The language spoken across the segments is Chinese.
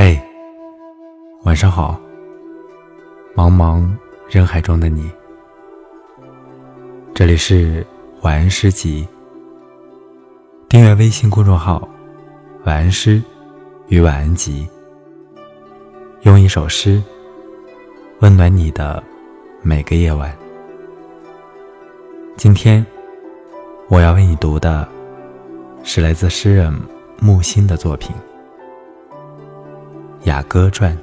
嘿，晚上好。茫茫人海中的你，这里是晚安诗集。订阅微信公众号“晚安诗与晚安集”，用一首诗温暖你的每个夜晚。今天我要为你读的是来自诗人木心的作品。《雅歌传》。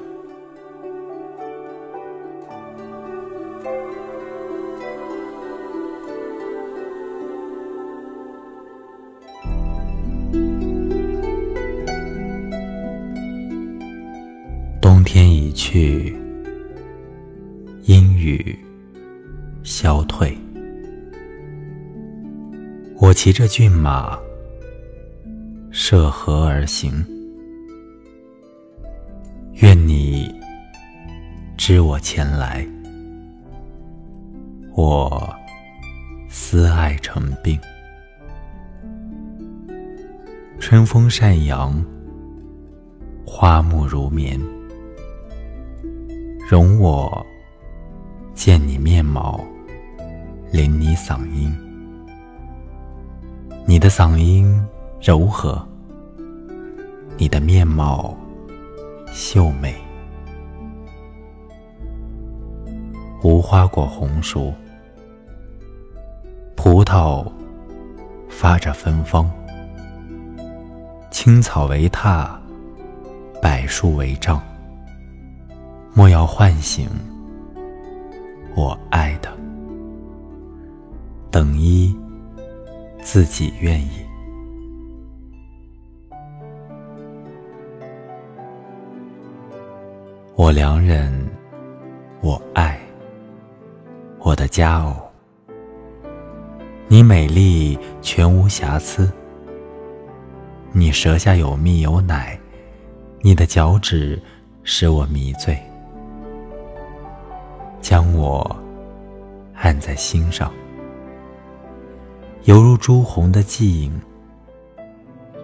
冬天已去，阴雨消退，我骑着骏马，涉河而行。愿你知我前来，我思爱成病。春风善阳，花木如眠。容我见你面貌，聆你嗓音。你的嗓音柔和，你的面貌。秀美，无花果红熟，葡萄发着芬芳。青草为榻，柏树为帐。莫要唤醒我爱的，等一自己愿意。我良人，我爱，我的佳偶。你美丽全无瑕疵，你舌下有蜜有奶，你的脚趾使我迷醉，将我按在心上，犹如朱红的记影，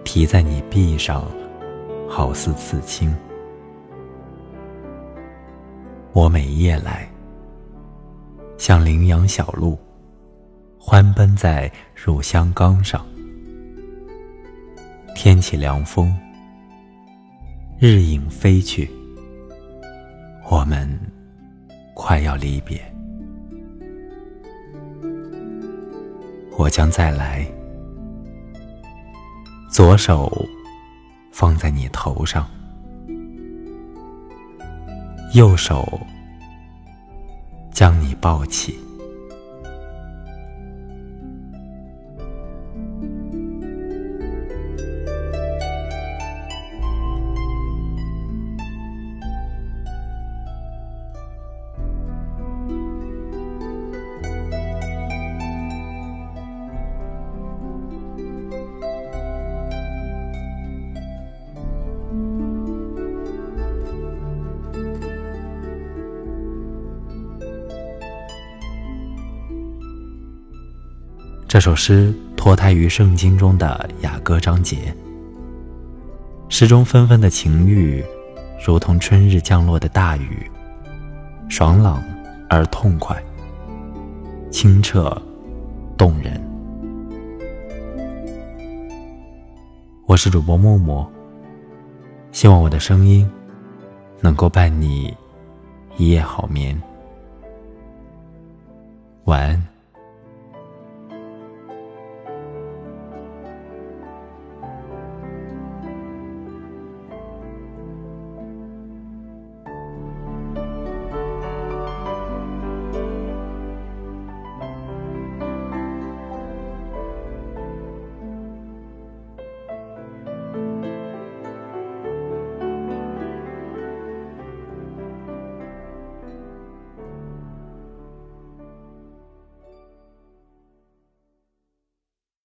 提在你臂上，好似刺青。我每夜来，像羚羊小鹿，欢奔在乳香冈上。天起凉风，日影飞去，我们快要离别。我将再来，左手放在你头上。右手将你抱起。这首诗脱胎于圣经中的雅歌章节。诗中纷纷的情欲，如同春日降落的大雨，爽朗而痛快，清澈动人。我是主播默默，希望我的声音能够伴你一夜好眠。晚安。